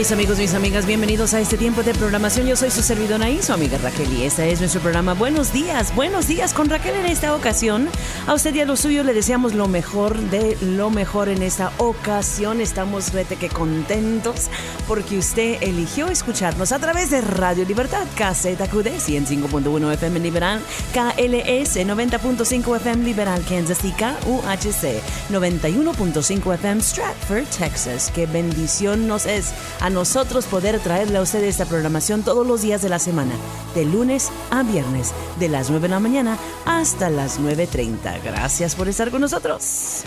Mis amigos, mis amigas, bienvenidos a este tiempo de programación. Yo soy su servidora y su amiga Raquel y este es nuestro programa Buenos días, buenos días con Raquel en esta ocasión. A usted y a lo suyo le deseamos lo mejor de lo mejor en esta ocasión. Estamos vete que contentos porque usted eligió escucharnos a través de Radio Libertad, KZQD 105.1 FM Liberal, KLS 90.5 FM Liberal, Kansas y KUHC 91.5 FM Stratford, Texas. Qué bendición nos es nosotros poder traerle a ustedes esta programación todos los días de la semana, de lunes a viernes, de las 9 de la mañana hasta las 9.30. Gracias por estar con nosotros.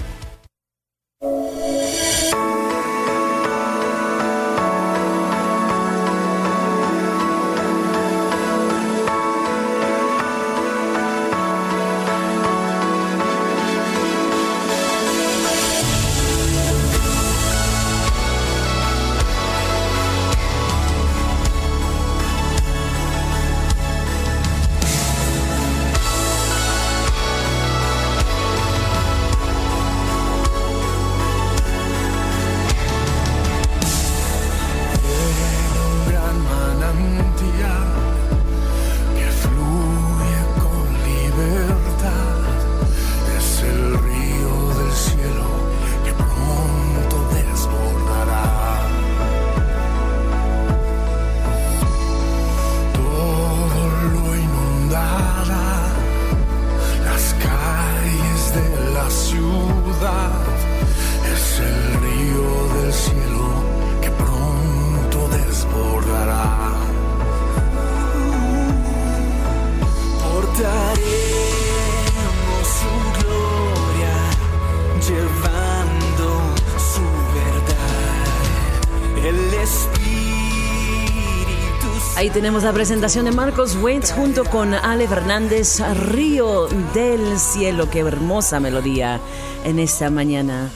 Tenemos la presentación de Marcos Waits junto con Ale Fernández, Río del Cielo. Qué hermosa melodía en esta mañana.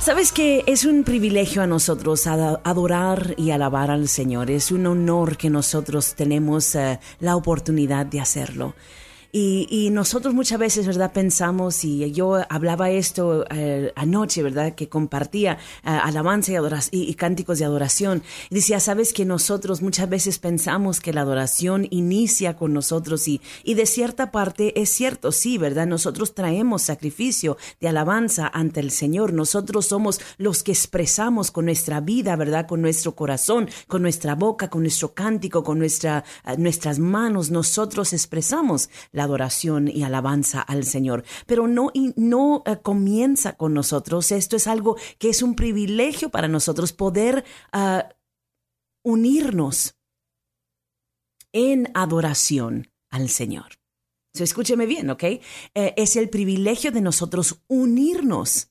Sabes que es un privilegio a nosotros adorar y alabar al Señor. Es un honor que nosotros tenemos eh, la oportunidad de hacerlo. Y, nosotros muchas veces, ¿verdad? Pensamos, y yo hablaba esto eh, anoche, ¿verdad? Que compartía eh, alabanza y, adoración, y, cánticos de adoración. Y decía, ¿sabes que nosotros muchas veces pensamos que la adoración inicia con nosotros? Y, y de cierta parte es cierto, sí, ¿verdad? Nosotros traemos sacrificio de alabanza ante el Señor. Nosotros somos los que expresamos con nuestra vida, ¿verdad? Con nuestro corazón, con nuestra boca, con nuestro cántico, con nuestra, eh, nuestras manos. Nosotros expresamos adoración y alabanza al Señor. Pero no, no eh, comienza con nosotros. Esto es algo que es un privilegio para nosotros poder ah, unirnos en adoración al Señor. escúcheme bien, ¿ok? Eh, es el privilegio de nosotros unirnos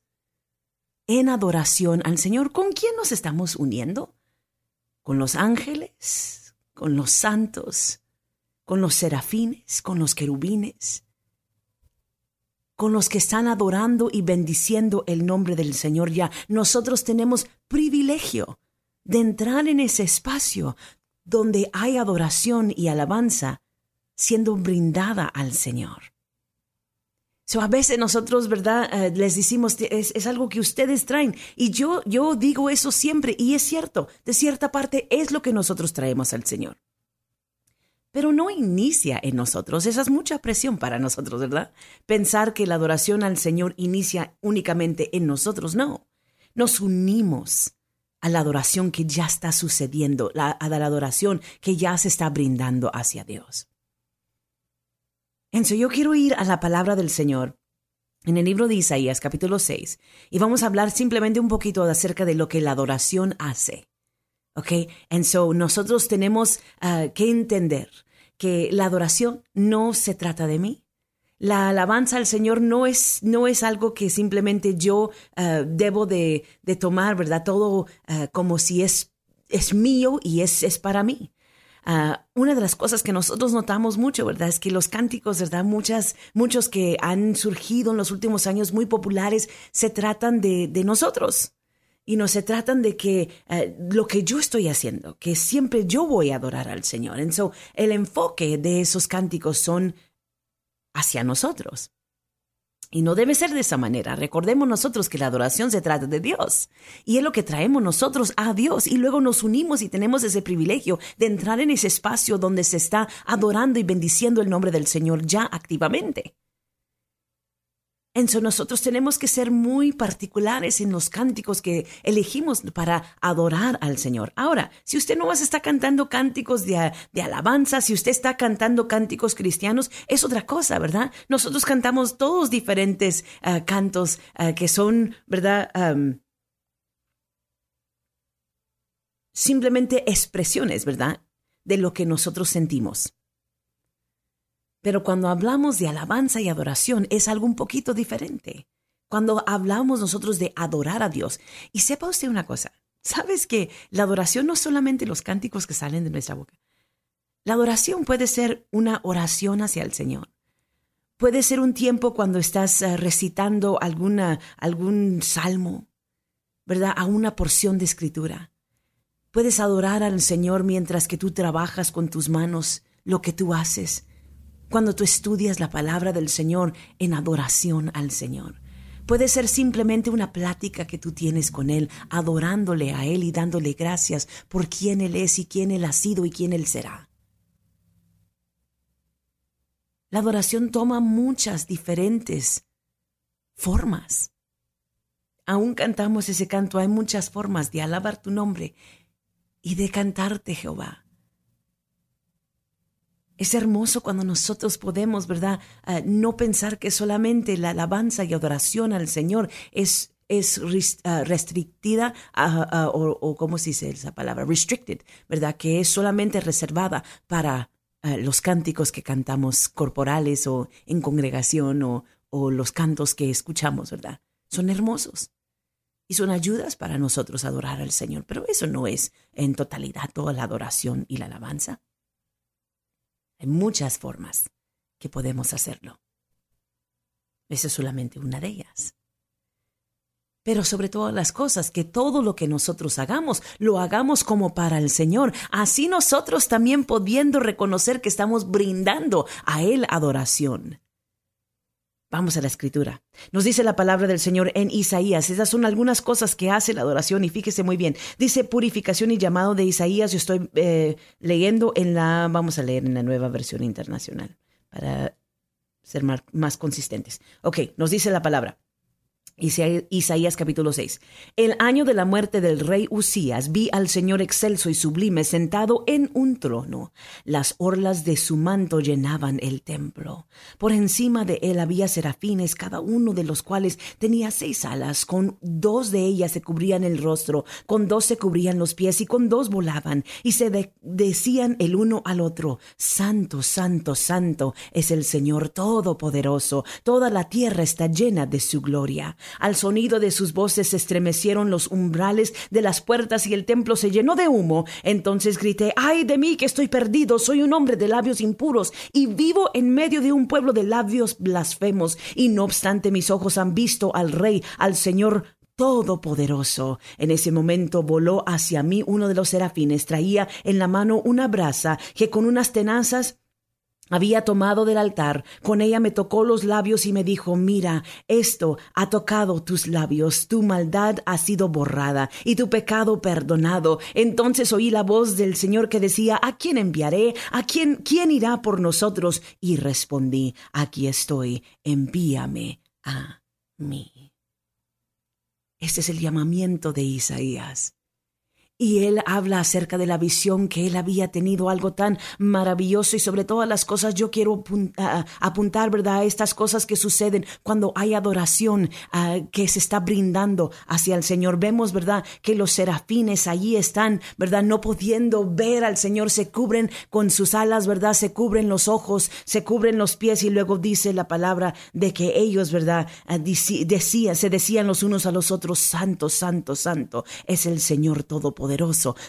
en adoración al Señor. ¿Con quién nos estamos uniendo? ¿Con los ángeles? ¿Con los santos? Con los serafines, con los querubines, con los que están adorando y bendiciendo el nombre del Señor ya. Nosotros tenemos privilegio de entrar en ese espacio donde hay adoración y alabanza siendo brindada al Señor. So, a veces nosotros, ¿verdad? Eh, les decimos, es, es, algo que ustedes traen. Y yo, yo digo eso siempre, y es cierto, de cierta parte es lo que nosotros traemos al Señor pero no inicia en nosotros. Esa es mucha presión para nosotros, ¿verdad? Pensar que la adoración al Señor inicia únicamente en nosotros. No, nos unimos a la adoración que ya está sucediendo, a la adoración que ya se está brindando hacia Dios. Entonces yo quiero ir a la palabra del Señor en el libro de Isaías capítulo 6 y vamos a hablar simplemente un poquito acerca de lo que la adoración hace. ¿Ok? Entonces nosotros tenemos ah, que entender que la adoración no se trata de mí. La alabanza al Señor no es, no es algo que simplemente yo ah, debo de, tomar, ¿verdad? Todo ah, como si es, es mío y es, es para mí. Una de las cosas que nosotros notamos mucho, ¿verdad? Es que los cánticos, ¿verdad? Muchas, muchos que han surgido en los últimos años muy populares se tratan de nosotros. Y no se tratan de que eh, lo que yo estoy haciendo, que siempre yo voy a adorar al Señor. Entonces, el enfoque de esos cánticos son hacia nosotros. Y no debe ser de esa manera. Recordemos nosotros que la adoración se trata de Dios. Y es lo que traemos nosotros a Dios. Y luego nos unimos y tenemos ese privilegio de entrar en ese espacio donde se está adorando y bendiciendo el nombre del Señor ya activamente. Entonces nosotros tenemos que ser muy particulares en los cánticos que elegimos para adorar al Señor. Ahora, si usted no más está cantando cánticos de, alabanza, si usted está cantando cánticos cristianos, es otra cosa, ¿verdad? Nosotros cantamos todos diferentes ah, cantos ah, que son, ¿verdad? simplemente expresiones, ¿verdad? De lo que nosotros sentimos. Pero cuando hablamos de alabanza y adoración es algo un poquito diferente. Cuando hablamos nosotros de adorar a Dios. Y sepa usted una cosa, ¿sabes que la adoración no es solamente los cánticos que salen de nuestra boca? La adoración puede ser una oración hacia el Señor. Puede ser un tiempo cuando estás eh, recitando alguna, algún salmo, ¿verdad? A una porción de escritura. Puedes adorar al Señor mientras que tú trabajas con tus manos lo que tú haces cuando tú estudias la palabra del Señor en adoración al Señor. Puede ser simplemente una plática que tú tienes con Él, adorándole a Él y dándole gracias por quién Él es y quién Él ha sido y quién Él será. La adoración toma muchas diferentes formas. Aún cantamos ese canto, hay muchas formas de alabar tu nombre y de cantarte, Jehová. Es hermoso cuando nosotros podemos, ¿verdad? Ah, no pensar que solamente la alabanza y adoración al Señor es, es ah, restrictiva ah, o, o, ¿cómo se dice esa palabra? Restricted, ¿verdad? Que es solamente reservada para los cánticos que cantamos corporales o en congregación o, o los cantos que escuchamos, ¿verdad? Son hermosos y son ayudas para nosotros adorar al Señor, pero eso no es en totalidad toda la adoración y la alabanza. Hay muchas formas que podemos hacerlo. Esa es solamente una de ellas. Pero sobre todas las cosas, que todo lo que nosotros hagamos, lo hagamos como para el Señor. Así nosotros también pudiendo reconocer que estamos brindando a Él adoración. Vamos a la escritura. Nos dice la palabra del Señor en Isaías. Esas son algunas cosas que hace la adoración y fíjese muy bien. Dice purificación y llamado de Isaías. Yo estoy eh, leyendo en la, vamos a leer en la nueva versión internacional para ser más, más consistentes. Ok, nos dice la palabra. Isaías capítulo 6. El año de la muerte del rey Usías vi al Señor excelso y sublime sentado en un trono. Las orlas de su manto llenaban el templo. Por encima de él había serafines, cada uno de los cuales tenía seis alas. Con dos de ellas se cubrían el rostro, con dos se cubrían los pies y con dos volaban. Y se decían el uno al otro, Santo, Santo, Santo es el Señor Todopoderoso. Toda la tierra está llena de su gloria. Al sonido de sus voces se estremecieron los umbrales de las puertas y el templo se llenó de humo. Entonces grité, ay de mí que estoy perdido, soy un hombre de labios impuros y vivo en medio de un pueblo de labios blasfemos. Y no obstante mis ojos han visto al Rey, al Señor Todopoderoso. En ese momento voló hacia mí uno de los serafines, traía en la mano una brasa que con unas tenazas había tomado del altar, con ella me tocó los labios y me dijo, mira, esto ha tocado tus labios, tu maldad ha sido borrada y tu pecado perdonado. Entonces oí la voz del Señor que decía, ¿a quién enviaré? ¿A quién, quién irá por nosotros? Y respondí, aquí estoy, envíame a mí. Este es el llamamiento de Isaías. Y él habla acerca de la visión que él había tenido, algo tan maravilloso y sobre todas las cosas yo quiero apuntar, ¿verdad? A estas cosas que suceden cuando hay adoración que se está brindando hacia el Señor. Vemos, ¿verdad? Que los serafines allí están, ¿verdad? No pudiendo ver al Señor, se cubren con sus alas, ¿verdad? Se cubren los ojos, se cubren los pies y luego dice la palabra de que ellos, ¿verdad? Decían, se decían los unos a los otros, santo, santo, santo, es el Señor Todopoderoso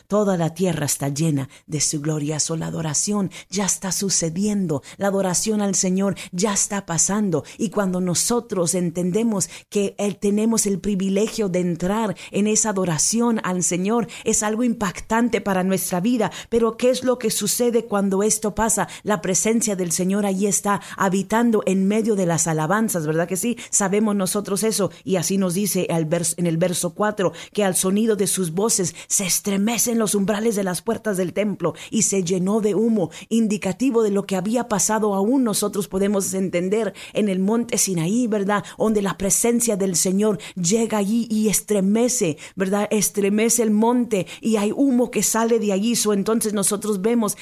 Toda la tierra está llena de su gloria. So, la adoración ya está sucediendo. La adoración al Señor ya está pasando. Y cuando nosotros entendemos que tenemos el privilegio de entrar en esa adoración al Señor, es algo impactante para nuestra vida. Pero ¿qué es lo que sucede cuando esto pasa? La presencia del Señor allí está habitando en medio de las alabanzas, ¿verdad que sí? Sabemos nosotros eso. Y así nos dice en el verso 4 que al sonido de sus voces se estremecen los umbrales de las puertas del templo y se llenó de humo, indicativo de lo que había pasado aún nosotros podemos entender en el monte Sinaí, ¿verdad? Donde la presencia del Señor llega allí y estremece, ¿verdad? Estremece el monte y hay humo que sale de allí. So, entonces nosotros vemos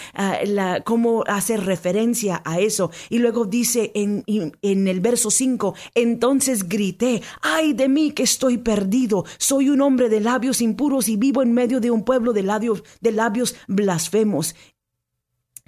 la, cómo hace referencia a eso. Y luego dice en, en el verso 5, entonces grité, ay de mí que estoy perdido, soy un hombre de labios impuros y vivo en de un pueblo de labios, de labios blasfemos.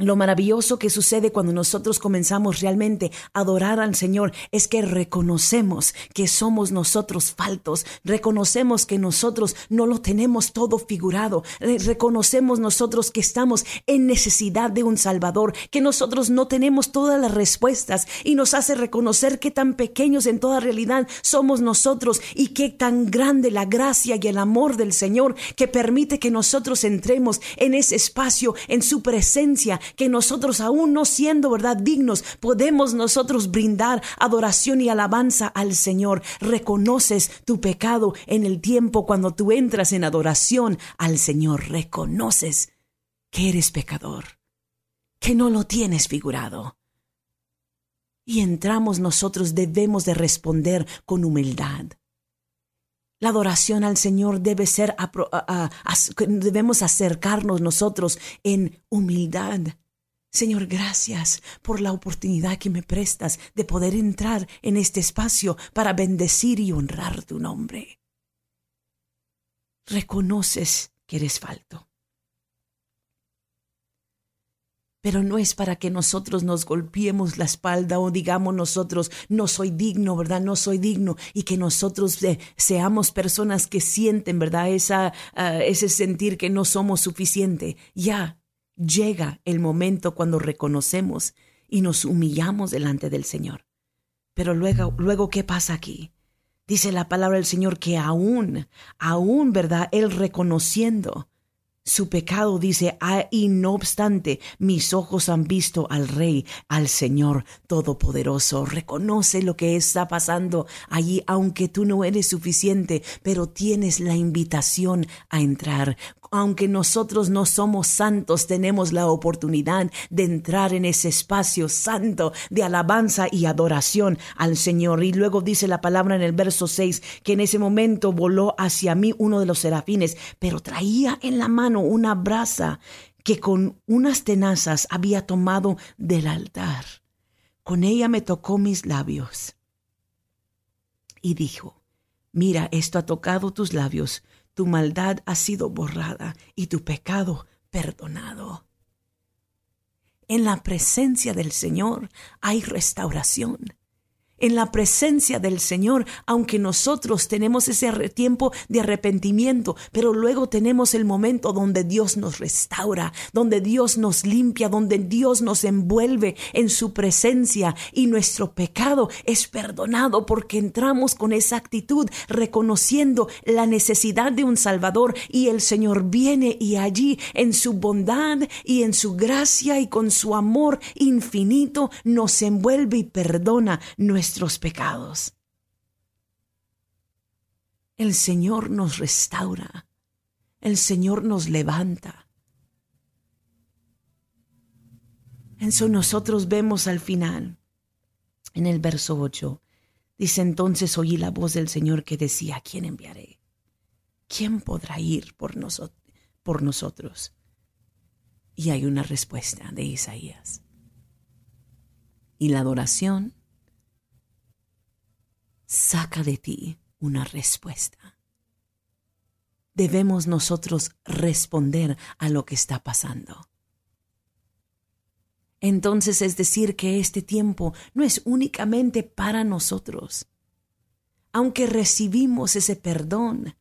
Lo maravilloso que sucede cuando nosotros comenzamos realmente a adorar al Señor es que reconocemos que somos nosotros faltos, reconocemos que nosotros no lo tenemos todo figurado, reconocemos nosotros que estamos en necesidad de un Salvador, que nosotros no tenemos todas las respuestas y nos hace reconocer que tan pequeños en toda realidad somos nosotros y que tan grande la gracia y el amor del Señor que permite que nosotros entremos en ese espacio, en su presencia que nosotros aún no siendo, ¿verdad?, dignos, podemos nosotros brindar adoración y alabanza al Señor. Reconoces tu pecado en el tiempo cuando tú entras en adoración al Señor. Reconoces que eres pecador, que no lo tienes figurado. Y entramos nosotros debemos de responder con humildad. La adoración al Señor debe ser, debemos acercarnos nosotros en humildad. Señor, gracias por la oportunidad que me prestas de poder entrar en este espacio para bendecir y honrar tu nombre. Reconoces que eres falto. Pero no es para que nosotros nos golpeemos la espalda o digamos nosotros, no soy digno, ¿verdad? No soy digno. Y que nosotros eh, seamos personas que sienten, ¿verdad? Esa, ah, ese sentir que no somos suficiente. Ya, llega el momento cuando reconocemos y nos humillamos delante del Señor. Pero luego, luego, ¿qué pasa aquí? Dice la palabra del Señor que aún, aún, ¿verdad? Él reconociendo su pecado, dice, ah, y no obstante, mis ojos han visto al Rey, al Señor Todopoderoso. Reconoce lo que está pasando allí, aunque tú no eres suficiente, pero tienes la invitación a entrar aunque nosotros no somos santos, tenemos la oportunidad de entrar en ese espacio santo de alabanza y adoración al Señor. Y luego dice la palabra en el verso 6 que en ese momento voló hacia mí uno de los serafines, pero traía en la mano una brasa que con unas tenazas había tomado del altar. Con ella me tocó mis labios y dijo, mira, esto ha tocado tus labios tu maldad ha sido borrada y tu pecado perdonado. En la presencia del Señor hay restauración en la presencia del Señor, aunque nosotros tenemos ese tiempo de arrepentimiento, pero luego tenemos el momento donde Dios nos restaura, donde Dios nos limpia, donde Dios nos envuelve en su presencia y nuestro pecado es perdonado porque entramos con esa actitud reconociendo la necesidad de un Salvador y el Señor viene y allí en su bondad y en su gracia y con su amor infinito nos envuelve y perdona nuestros pecados. El Señor nos restaura, el Señor nos levanta. En eso nosotros vemos al final, en el verso 8, dice entonces oí la voz del Señor que decía, quién enviaré? ¿Quién podrá ir por, por nosotros? Y hay una respuesta de Isaías. Y la adoración saca de ti una respuesta. Debemos nosotros responder a lo que está pasando. Entonces es decir que este tiempo no es únicamente para nosotros. Aunque recibimos ese perdón,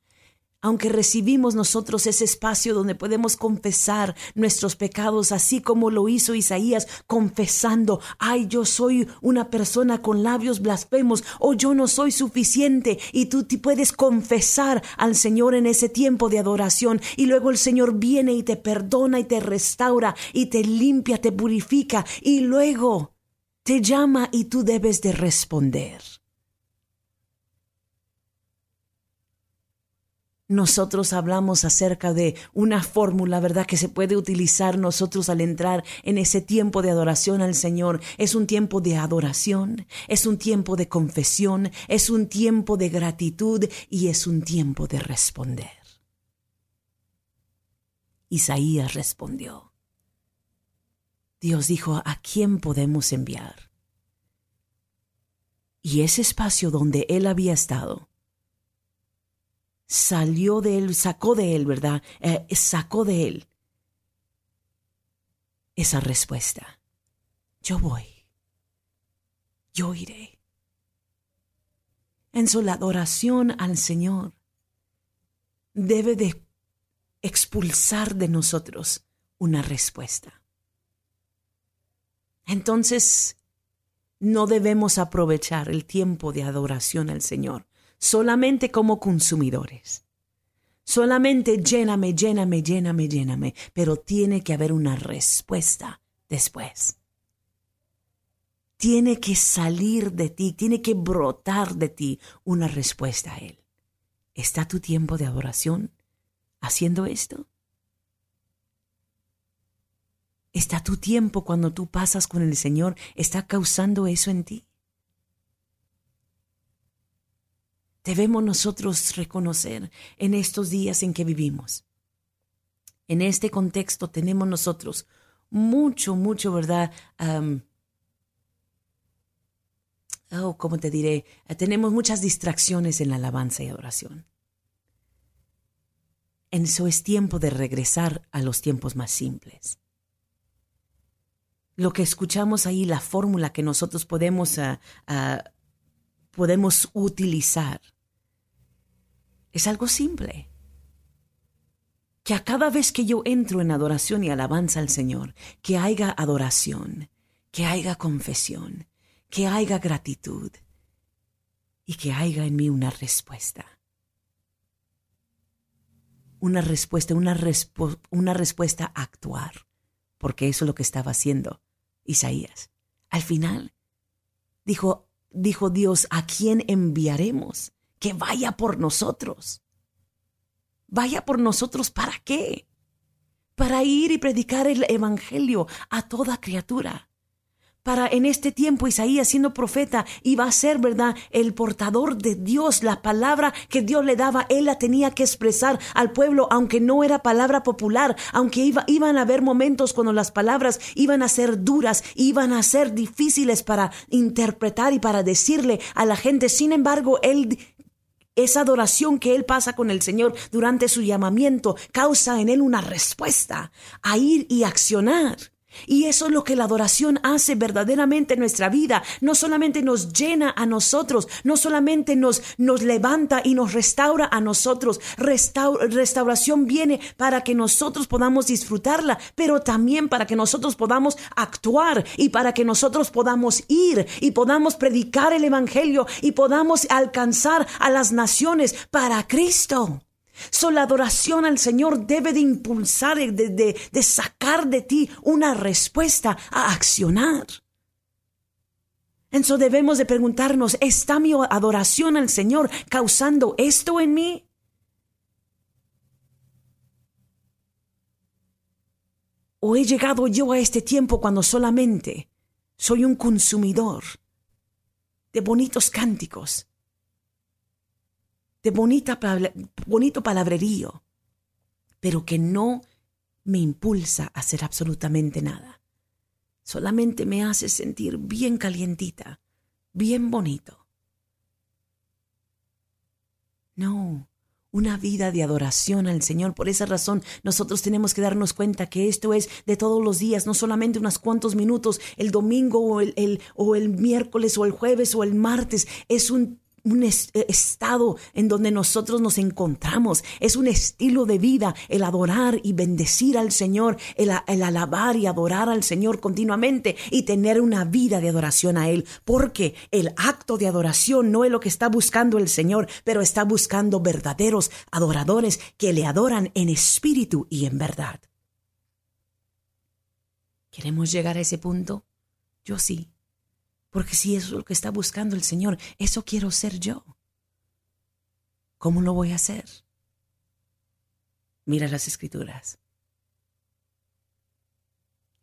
aunque recibimos nosotros ese espacio donde podemos confesar nuestros pecados, así como lo hizo Isaías, confesando, ay, yo soy una persona con labios blasfemos, o yo no soy suficiente, y tú te puedes confesar al Señor en ese tiempo de adoración, y luego el Señor viene y te perdona y te restaura, y te limpia, te purifica, y luego te llama y tú debes de responder. Nosotros hablamos acerca de una fórmula, ¿verdad?, que se puede utilizar nosotros al entrar en ese tiempo de adoración al Señor. Es un tiempo de adoración, es un tiempo de confesión, es un tiempo de gratitud y es un tiempo de responder. Isaías respondió. Dios dijo, ¿a quién podemos enviar? Y ese espacio donde él había estado, salió de él, sacó de él, ¿verdad? Eh, sacó de él esa respuesta. Yo voy. Yo iré. En su adoración al Señor debe de expulsar de nosotros una respuesta. Entonces, no debemos aprovechar el tiempo de adoración al Señor solamente como consumidores. Solamente lléname, lléname, lléname, lléname, pero tiene que haber una respuesta después. Tiene que salir de ti, tiene que brotar de ti una respuesta a Él. ¿Está tu tiempo de adoración haciendo esto? ¿Está tu tiempo cuando tú pasas con el Señor, está causando eso en ti? Debemos nosotros reconocer en estos días en que vivimos. En este contexto tenemos nosotros mucho, mucho, ¿verdad? oh, ¿cómo te diré? tenemos muchas distracciones en la alabanza y adoración. En eso es tiempo de regresar a los tiempos más simples. Lo que escuchamos ahí, la fórmula que nosotros podemos ah, ah, podemos utilizar. Es algo simple. Que a cada vez que yo entro en adoración y alabanza al Señor, que haya adoración, que haya confesión, que haya gratitud y que haya en mí una respuesta. Una respuesta, una, respuesta a actuar, porque eso es lo que estaba haciendo Isaías. Al final, dijo, dijo Dios, ¿a quién enviaremos? Que vaya por nosotros. Vaya por nosotros, ¿para qué? Para ir y predicar el Evangelio a toda criatura para en este tiempo Isaías siendo profeta iba a ser, ¿verdad?, el portador de Dios, la palabra que Dios le daba, él la tenía que expresar al pueblo, aunque no era palabra popular, aunque iba, iban a haber momentos cuando las palabras iban a ser duras, iban a ser difíciles para interpretar y para decirle a la gente. Sin embargo, él esa adoración que él pasa con el Señor durante su llamamiento causa en él una respuesta a ir y accionar. Y eso es lo que la adoración hace verdaderamente en nuestra vida. No solamente nos llena a nosotros, no solamente nos, nos levanta y nos restaura a nosotros. restauración viene para que nosotros podamos disfrutarla, pero también para que nosotros podamos actuar y para que nosotros podamos ir y podamos predicar el Evangelio y podamos alcanzar a las naciones para Cristo. So, la adoración al Señor debe de impulsar, de, de sacar de ti una respuesta a accionar. Entonces debemos de preguntarnos, ¿está mi adoración al Señor causando esto en mí? ¿O he llegado yo a este tiempo cuando solamente soy un consumidor de bonitos cánticos, de bonita, bonito palabrerío, pero que no me impulsa a hacer absolutamente nada. Solamente me hace sentir bien calientita, bien bonito. No, una vida de adoración al Señor. Por esa razón nosotros tenemos que darnos cuenta que esto es de todos los días, no solamente unos cuantos minutos, el domingo o el, o el miércoles o el jueves o el martes. Es un un eh, estado en donde nosotros nos encontramos, es un estilo de vida el adorar y bendecir al Señor, el, el, alabar y adorar al Señor continuamente y tener una vida de adoración a Él, porque el acto de adoración no es lo que está buscando el Señor, pero está buscando verdaderos adoradores que le adoran en espíritu y en verdad. ¿Queremos llegar a ese punto? Yo sí. Porque si eso es lo que está buscando el Señor, eso quiero ser yo. ¿Cómo lo voy a hacer? Mira las escrituras.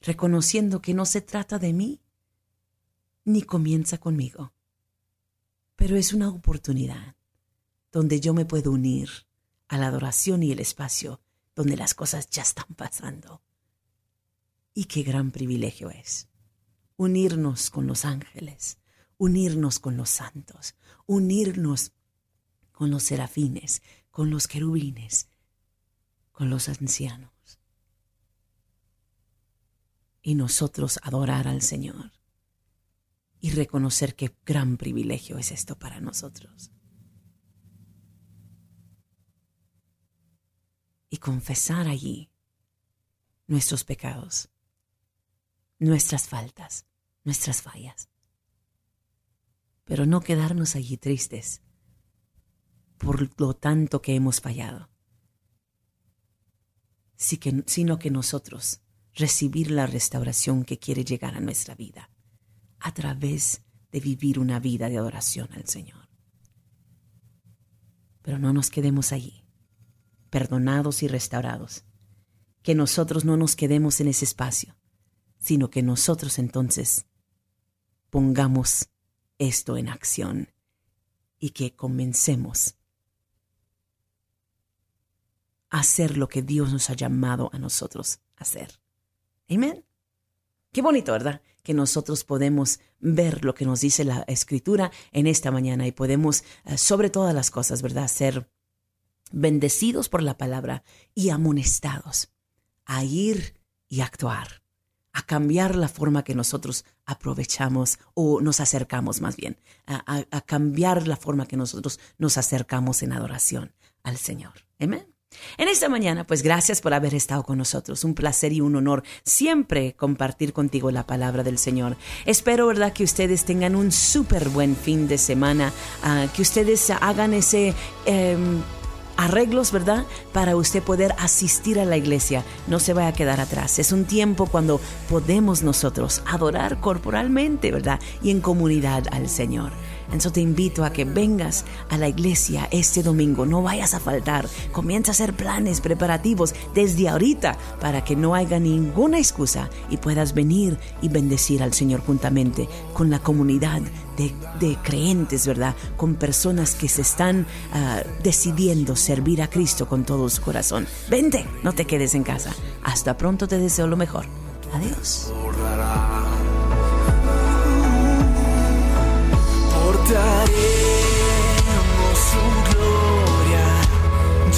Reconociendo que no se trata de mí, ni comienza conmigo, pero es una oportunidad donde yo me puedo unir a la adoración y el espacio donde las cosas ya están pasando. Y qué gran privilegio es unirnos con los ángeles, unirnos con los santos, unirnos con los serafines, con los querubines, con los ancianos. Y nosotros adorar al Señor y reconocer qué gran privilegio es esto para nosotros. Y confesar allí nuestros pecados nuestras faltas, nuestras fallas. Pero no quedarnos allí tristes por lo tanto que hemos fallado, sino que nosotros recibir la restauración que quiere llegar a nuestra vida a través de vivir una vida de adoración al Señor. Pero no nos quedemos allí, perdonados y restaurados, que nosotros no nos quedemos en ese espacio, sino que nosotros entonces pongamos esto en acción y que comencemos a hacer lo que Dios nos ha llamado a nosotros a hacer. Amén. Qué bonito, ¿verdad? Que nosotros podemos ver lo que nos dice la escritura en esta mañana y podemos, eh, sobre todas las cosas, ¿verdad? Ser bendecidos por la palabra y amonestados a ir y actuar a cambiar la forma que nosotros aprovechamos o nos acercamos más bien, a, cambiar la forma que nosotros nos acercamos en adoración al Señor. Amén. En esta mañana, pues gracias por haber estado con nosotros. Un placer y un honor siempre compartir contigo la palabra del Señor. Espero, ¿verdad?, que ustedes tengan un súper buen fin de semana, ah, que ustedes hagan ese... Em, arreglos, ¿verdad? Para usted poder asistir a la iglesia. No se vaya a quedar atrás. Es un tiempo cuando podemos nosotros adorar corporalmente, ¿verdad? Y en comunidad al Señor. Entonces te invito a que vengas a la iglesia este domingo, no vayas a faltar, comienza a hacer planes preparativos desde ahorita para que no haya ninguna excusa y puedas venir y bendecir al Señor juntamente con la comunidad de, creyentes, ¿verdad? Con personas que se están ah, decidiendo servir a Cristo con todo su corazón. Vente, no te quedes en casa. Hasta pronto te deseo lo mejor. Adiós.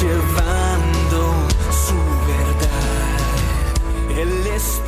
llevando su verdad. Él es